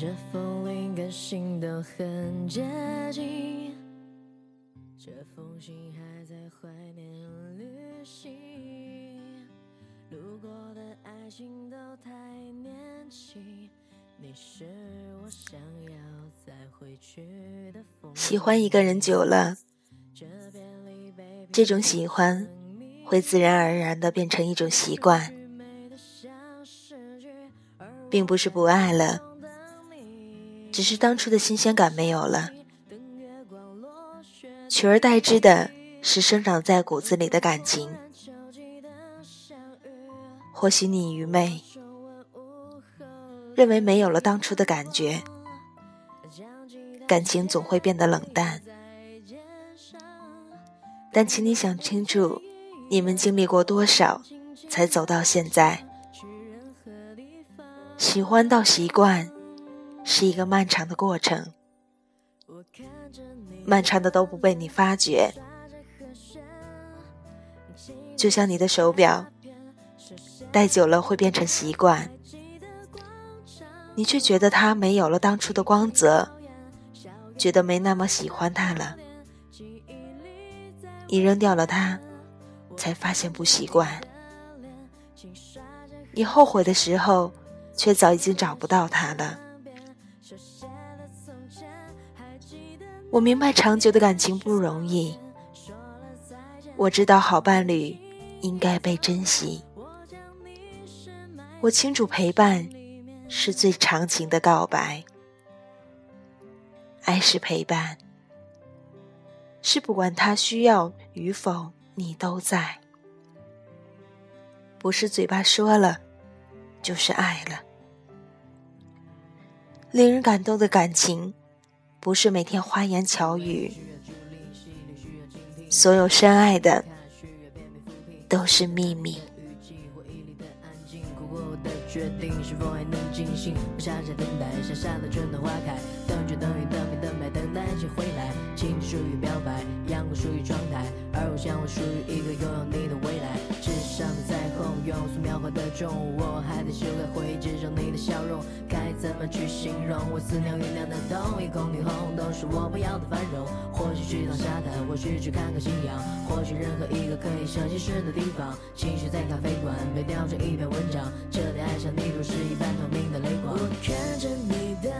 着风铃跟心都很接近，这封信还在怀念旅行，路过的爱情都太年轻，你是我想要再回去的风。喜欢一个人久了，这种喜欢会自然而然的变成一种习惯，并不是不爱了。只是当初的新鲜感没有了，取而代之的是生长在骨子里的感情。或许你愚昧，认为没有了当初的感觉，感情总会变得冷淡。但请你想清楚，你们经历过多少，才走到现在？喜欢到习惯。是一个漫长的过程，漫长的都不被你发觉，就像你的手表，戴久了会变成习惯，你却觉得它没有了当初的光泽，觉得没那么喜欢它了。你扔掉了它，才发现不习惯。你后悔的时候，却早已经找不到它了。我明白长久的感情不容易，我知道好伴侣应该被珍惜，我清楚陪伴是最长情的告白，爱是陪伴，是不管他需要与否，你都在，不是嘴巴说了，就是爱了，令人感动的感情。不是每天花言巧语，所有深爱的都是秘密。决定是否还能进行？我傻傻等待，傻傻的春暖花开，等着等雨等明等待，等待爱情回来。青春属于表白，阳光属于窗台，而我想我属于一个拥有你的未来。纸上的彩虹，用素描画的中午，我还在修改回忆之中你的笑容，该怎么去形容？我思念酝酿的冬，一空霓虹，都是我不要的繁荣。或许去趟沙滩，或许去看看夕阳，或许任何一个可以休息时的地方。情绪在咖啡馆，被雕成一篇文章，这里爱上你如是一般透明的泪光。我看着你的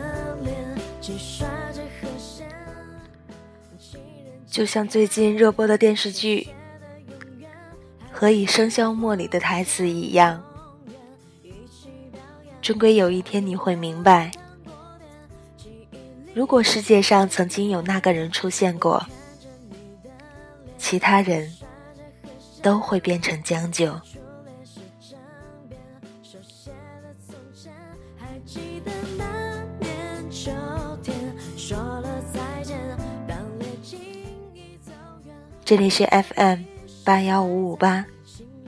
脸，只刷着和弦。就像最近热播的电视剧《和以笙箫默》里的台词一样，终归有一天你会明白，如果世界上曾经有那个人出现过，其他人都会变成将就。这里是 FM 八幺五五八，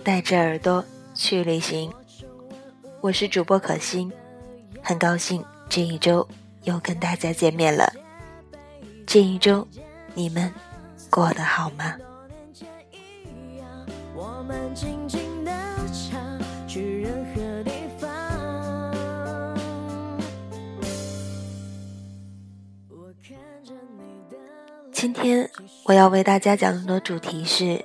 带着耳朵去旅行。我是主播可心，很高兴这一周又跟大家见面了。这一周你们过得好吗？今天我要为大家讲的主题是：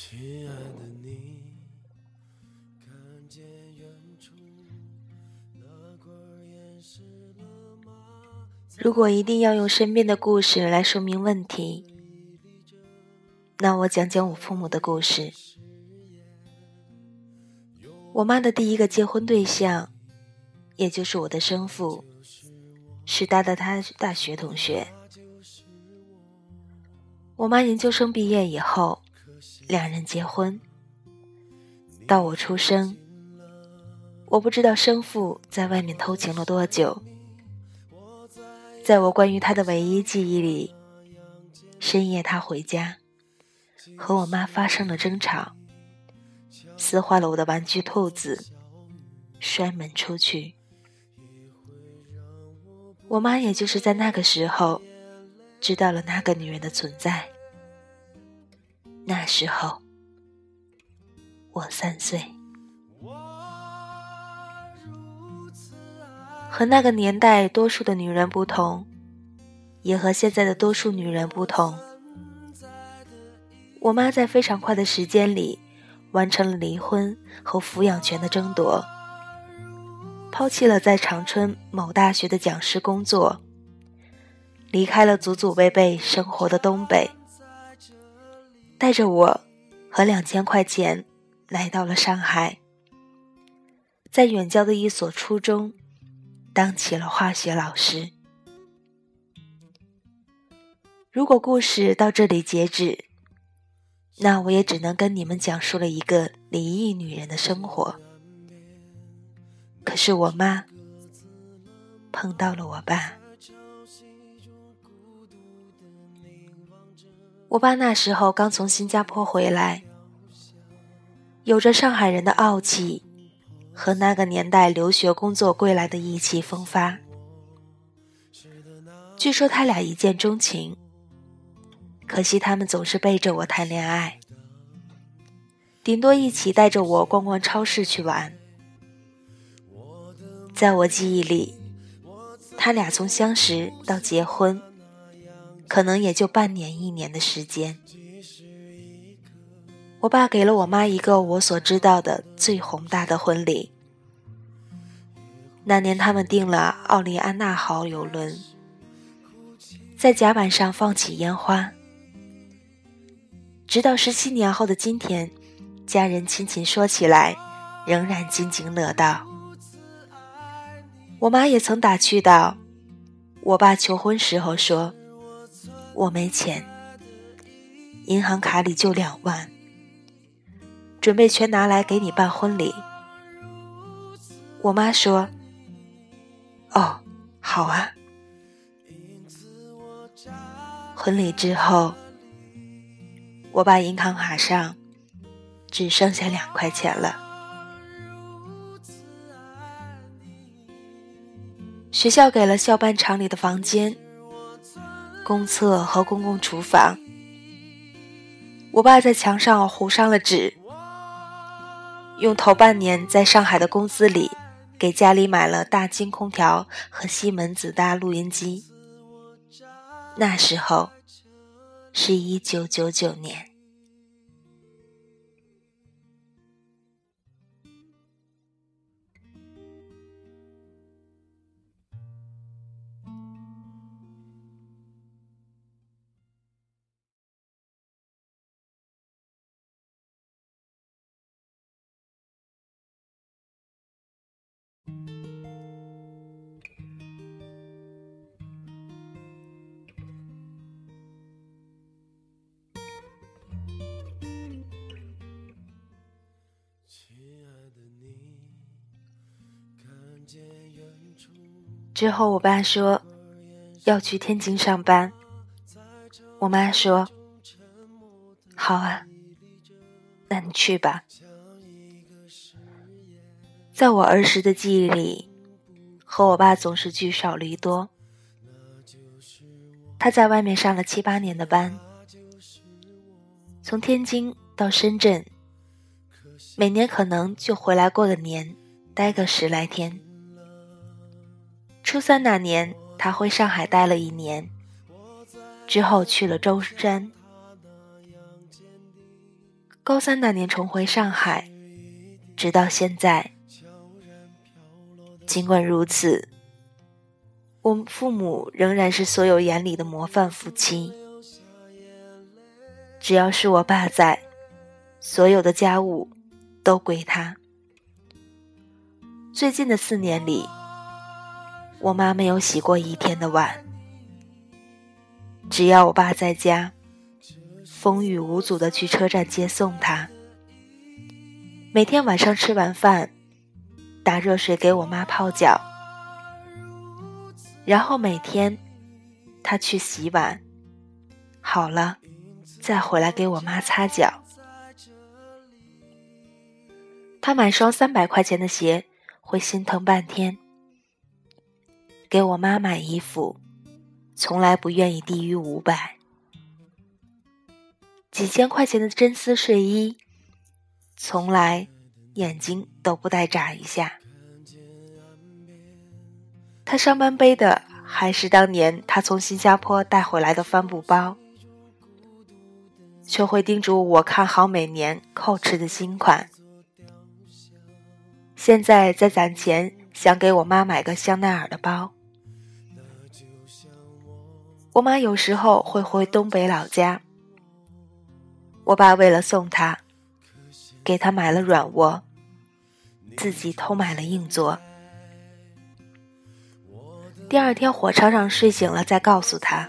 亲爱的你，看见远处那如果一定要用身边的故事来说明问题，那我讲讲我父母的故事。我妈的第一个结婚对象，也就是我的生父，是她的他大学同学。我妈研究生毕业以后，两人结婚。到我出生，我不知道生父在外面偷情了多久。在我关于他的唯一记忆里，深夜他回家，和我妈发生了争吵，撕坏了我的玩具兔子，摔门出去。我妈也就是在那个时候，知道了那个女人的存在。那时候，我三岁，和那个年代多数的女人不同，也和现在的多数女人不同。我妈在非常快的时间里完成了离婚和抚养权的争夺，抛弃了在长春某大学的讲师工作，离开了祖祖辈辈生活的东北，带着我和两千块钱。来到了上海，在远郊的一所初中当起了化学老师。如果故事到这里截止，那我也只能跟你们讲述了一个离异女人的生活。可是我妈碰到了我爸，我爸那时候刚从新加坡回来。有着上海人的傲气，和那个年代留学工作归来的意气风发。据说他俩一见钟情，可惜他们总是背着我谈恋爱，顶多一起带着我逛逛超市去玩。在我记忆里，他俩从相识到结婚，可能也就半年一年的时间。我爸给了我妈一个我所知道的最宏大的婚礼。那年他们订了奥利安娜号游轮，在甲板上放起烟花。直到十七年后的今天，家人亲情说起来，仍然津津乐道。我妈也曾打趣道：“我爸求婚时候说，我没钱，银行卡里就两万。”准备全拿来给你办婚礼。我妈说：“哦，好啊。”婚礼之后，我爸银行卡上只剩下两块钱了。学校给了校办厂里的房间、公厕和公共厨房。我爸在墙上糊上了纸。用头半年在上海的工资里，给家里买了大金空调和西门子大录音机。那时候，是一九九九年。之后，我爸说要去天津上班，我妈说：“好啊，那你去吧。”在我儿时的记忆里，和我爸总是聚少离多。他在外面上了七八年的班，从天津到深圳，每年可能就回来过个年，待个十来天。初三那年，他回上海待了一年，之后去了舟山。高三那年重回上海，直到现在。尽管如此，我父母仍然是所有眼里的模范夫妻。只要是我爸在，所有的家务都归他。最近的四年里，我妈没有洗过一天的碗。只要我爸在家，风雨无阻的去车站接送他。每天晚上吃完饭，打热水给我妈泡脚，然后每天他去洗碗，好了。再回来给我妈擦脚。他买双三百块钱的鞋会心疼半天，给我妈买衣服，从来不愿意低于五百。几千块钱的真丝睡衣，从来眼睛都不带眨一下。他上班背的还是当年他从新加坡带回来的帆布包。却会叮嘱我看好每年 Coach 的新款。现在在攒钱，想给我妈买个香奈儿的包。我妈有时候会回东北老家，我爸为了送她，给她买了软卧，自己偷买了硬座。第二天火车上睡醒了，再告诉他，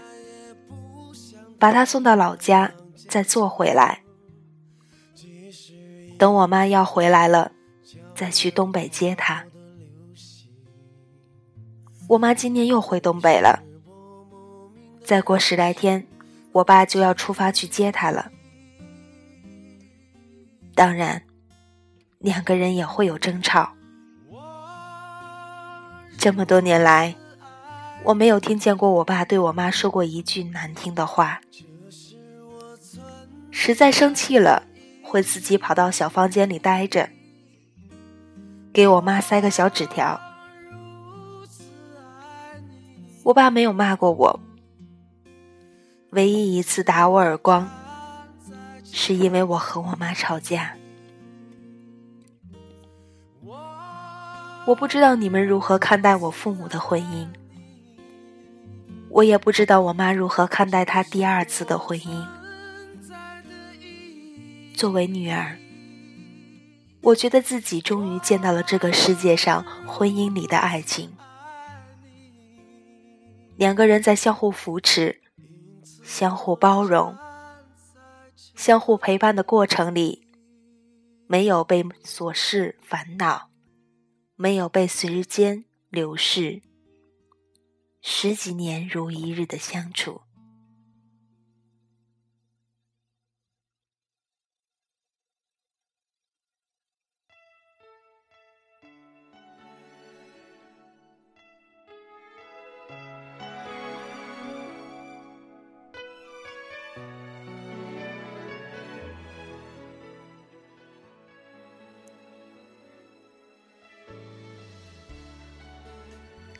把他送到老家。再坐回来，等我妈要回来了，再去东北接他。我妈今年又回东北了，再过十来天，我爸就要出发去接她了。当然，两个人也会有争吵。这么多年来，我没有听见过我爸对我妈说过一句难听的话。实在生气了，会自己跑到小房间里待着，给我妈塞个小纸条。我爸没有骂过我，唯一一次打我耳光，是因为我和我妈吵架。我不知道你们如何看待我父母的婚姻，我也不知道我妈如何看待她第二次的婚姻。作为女儿，我觉得自己终于见到了这个世界上婚姻里的爱情。两个人在相互扶持、相互包容、相互陪伴的过程里，没有被琐事烦恼，没有被时间流逝，十几年如一日的相处。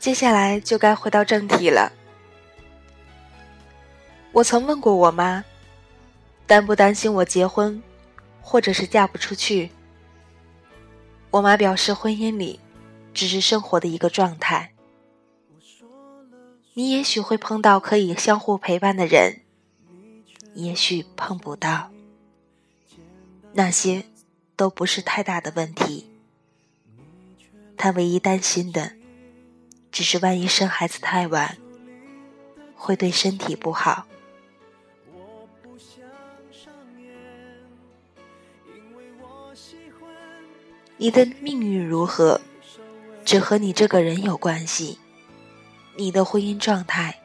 接下来就该回到正题了。我曾问过我妈，担不担心我结婚，或者是嫁不出去？我妈表示，婚姻里只是生活的一个状态。你也许会碰到可以相互陪伴的人，也许碰不到，那些都不是太大的问题。她唯一担心的。只是万一生孩子太晚，会对身体不好。你的命运如何，只和你这个人有关系。你的婚姻状态，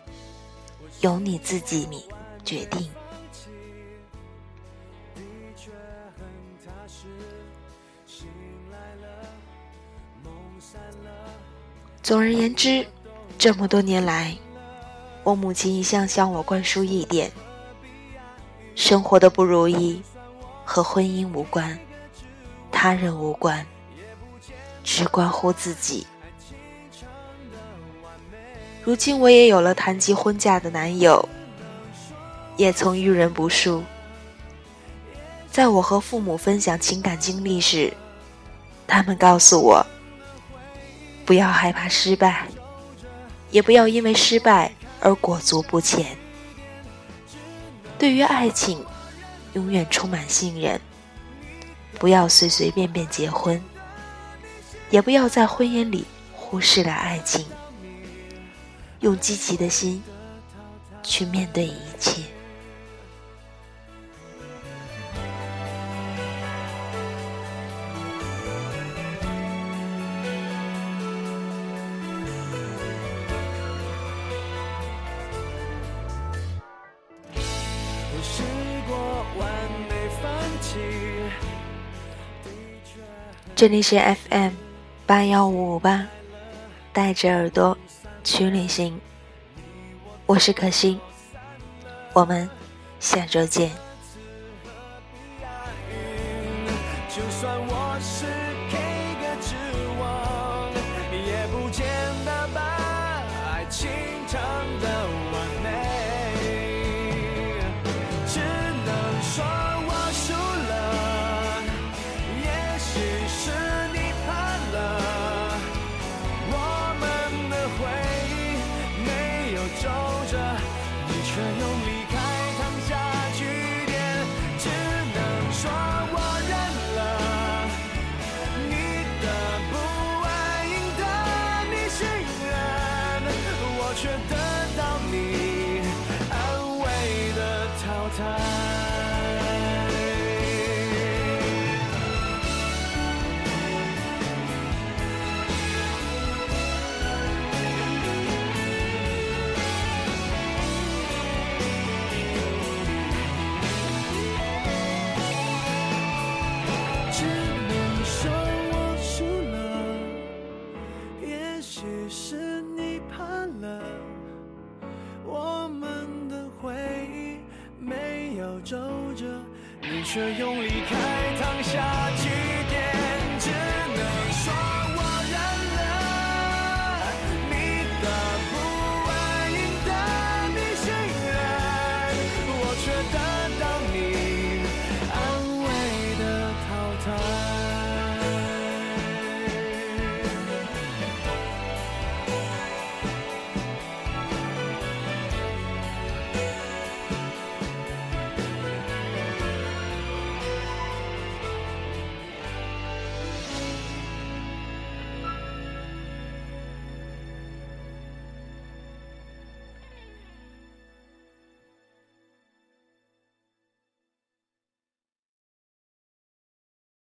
由你自己决定。总而言之，这么多年来，我母亲一向向我灌输一点：生活的不如意和婚姻无关，他人无关，只关乎自己。如今我也有了谈及婚嫁的男友，也曾遇人不淑。在我和父母分享情感经历时，他们告诉我。不要害怕失败，也不要因为失败而裹足不前。对于爱情，永远充满信任。不要随随便便结婚，也不要在婚姻里忽视了爱情。用积极的心去面对一切。这里是 FM 八幺五五八，带着耳朵去旅行。我是可心，我们下周见。就算我是